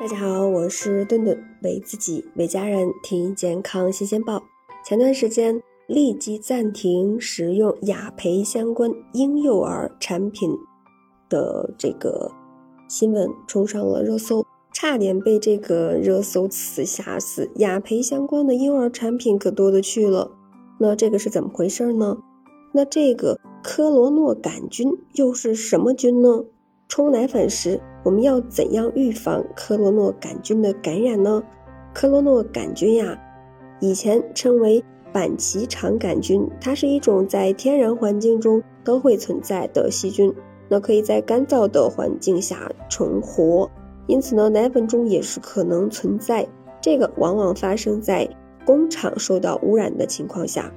大家好，我是顿顿，为自己为家人听健康新鲜报。前段时间立即暂停使用雅培相关婴幼儿产品的这个新闻冲上了热搜，差点被这个热搜词吓死。雅培相关的婴幼儿产品可多的去了，那这个是怎么回事呢？那这个科罗诺杆菌又是什么菌呢？冲奶粉时，我们要怎样预防科罗诺杆菌的感染呢？科罗诺杆菌呀，以前称为板崎肠杆菌，它是一种在天然环境中都会存在的细菌，那可以在干燥的环境下存活，因此呢，奶粉中也是可能存在。这个往往发生在工厂受到污染的情况下，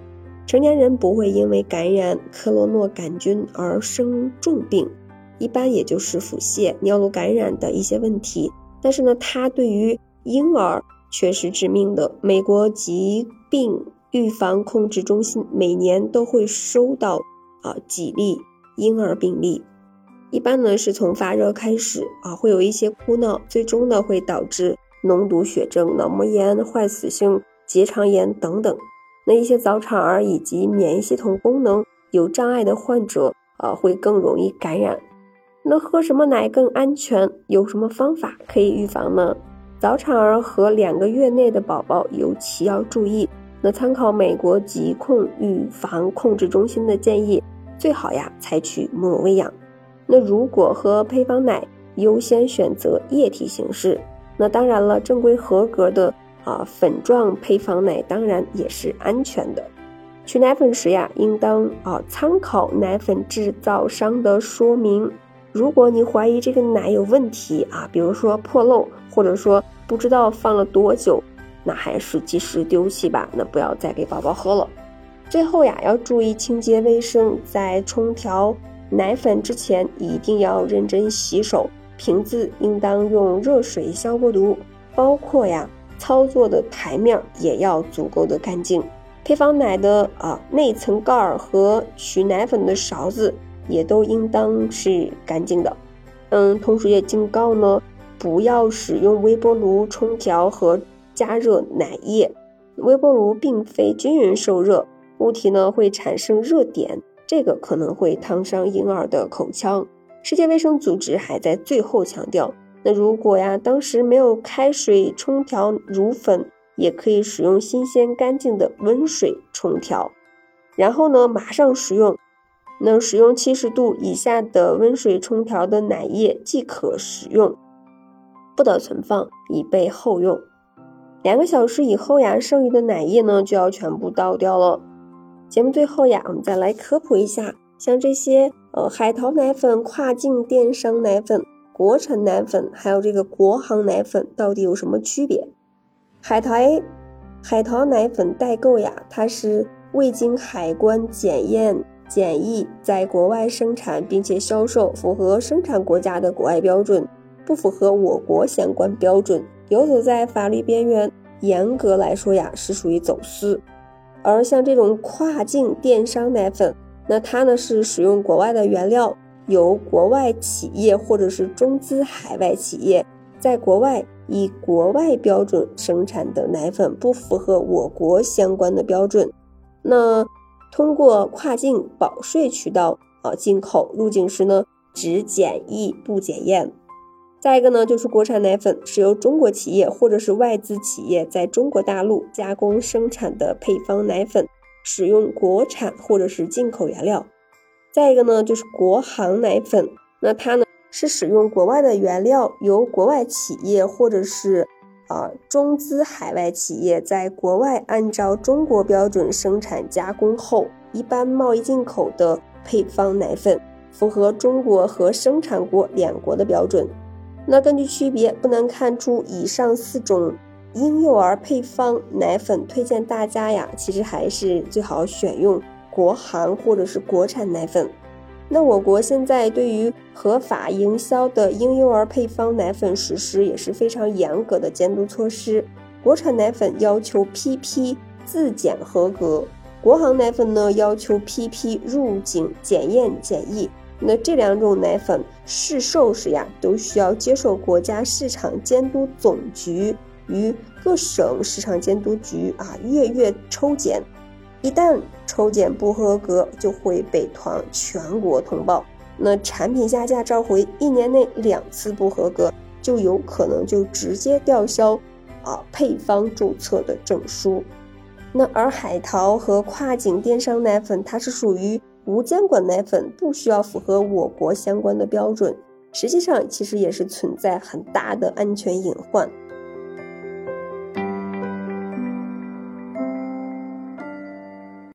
成年人不会因为感染科罗诺杆菌而生重病。一般也就是腹泻、尿路感染的一些问题，但是呢，它对于婴儿却是致命的。美国疾病预防控制中心每年都会收到啊几例婴儿病例，一般呢是从发热开始啊，会有一些哭闹，最终呢会导致脓毒血症、脑膜炎、坏死性结肠炎等等。那一些早产儿以及免疫系统功能有障碍的患者啊，会更容易感染。那喝什么奶更安全？有什么方法可以预防呢？早产儿和两个月内的宝宝尤其要注意。那参考美国疾控预防控制中心的建议，最好呀采取母乳喂养。那如果喝配方奶，优先选择液体形式。那当然了，正规合格的啊粉状配方奶当然也是安全的。取奶粉时呀，应当啊参考奶粉制造商的说明。如果你怀疑这个奶有问题啊，比如说破漏，或者说不知道放了多久，那还是及时丢弃吧，那不要再给宝宝喝了。最后呀，要注意清洁卫生，在冲调奶粉之前一定要认真洗手，瓶子应当用热水消过毒，包括呀操作的台面也要足够的干净。配方奶的啊内层盖儿和取奶粉的勺子。也都应当是干净的，嗯，同时也警告呢，不要使用微波炉冲调和加热奶液，微波炉并非均匀受热，物体呢会产生热点，这个可能会烫伤婴儿的口腔。世界卫生组织还在最后强调，那如果呀当时没有开水冲调乳粉，也可以使用新鲜干净的温水冲调，然后呢马上食用。能使用七十度以下的温水冲调的奶液即可食用，不得存放以备后用。两个小时以后呀，剩余的奶液呢就要全部倒掉了。节目最后呀，我们再来科普一下，像这些呃海淘奶粉、跨境电商奶粉、国产奶粉，还有这个国行奶粉到底有什么区别？海淘海淘奶粉代购呀，它是未经海关检验。简易在国外生产并且销售，符合生产国家的国外标准，不符合我国相关标准，游走在法律边缘。严格来说呀，是属于走私。而像这种跨境电商奶粉，那它呢是使用国外的原料，由国外企业或者是中资海外企业在国外以国外标准生产的奶粉，不符合我国相关的标准。那。通过跨境保税渠道啊进口入境时呢，只检疫不检验。再一个呢，就是国产奶粉是由中国企业或者是外资企业在中国大陆加工生产的配方奶粉，使用国产或者是进口原料。再一个呢，就是国行奶粉，那它呢是使用国外的原料，由国外企业或者是。啊，中资海外企业在国外按照中国标准生产加工后，一般贸易进口的配方奶粉符合中国和生产国两国的标准。那根据区别，不难看出，以上四种婴幼儿配方奶粉，推荐大家呀，其实还是最好选用国行或者是国产奶粉。那我国现在对于合法营销的婴幼儿配方奶粉实施也是非常严格的监督措施。国产奶粉要求 PP 自检合格，国行奶粉呢要求 PP 入境检验检疫。那这两种奶粉市售时呀，都需要接受国家市场监督总局与各省市场监督局啊月月抽检，一旦抽检不合格，就会被团全国通报。那产品下架召回，一年内两次不合格，就有可能就直接吊销啊配方注册的证书。那而海淘和跨境电商奶粉，它是属于。无监管奶粉不需要符合我国相关的标准，实际上其实也是存在很大的安全隐患。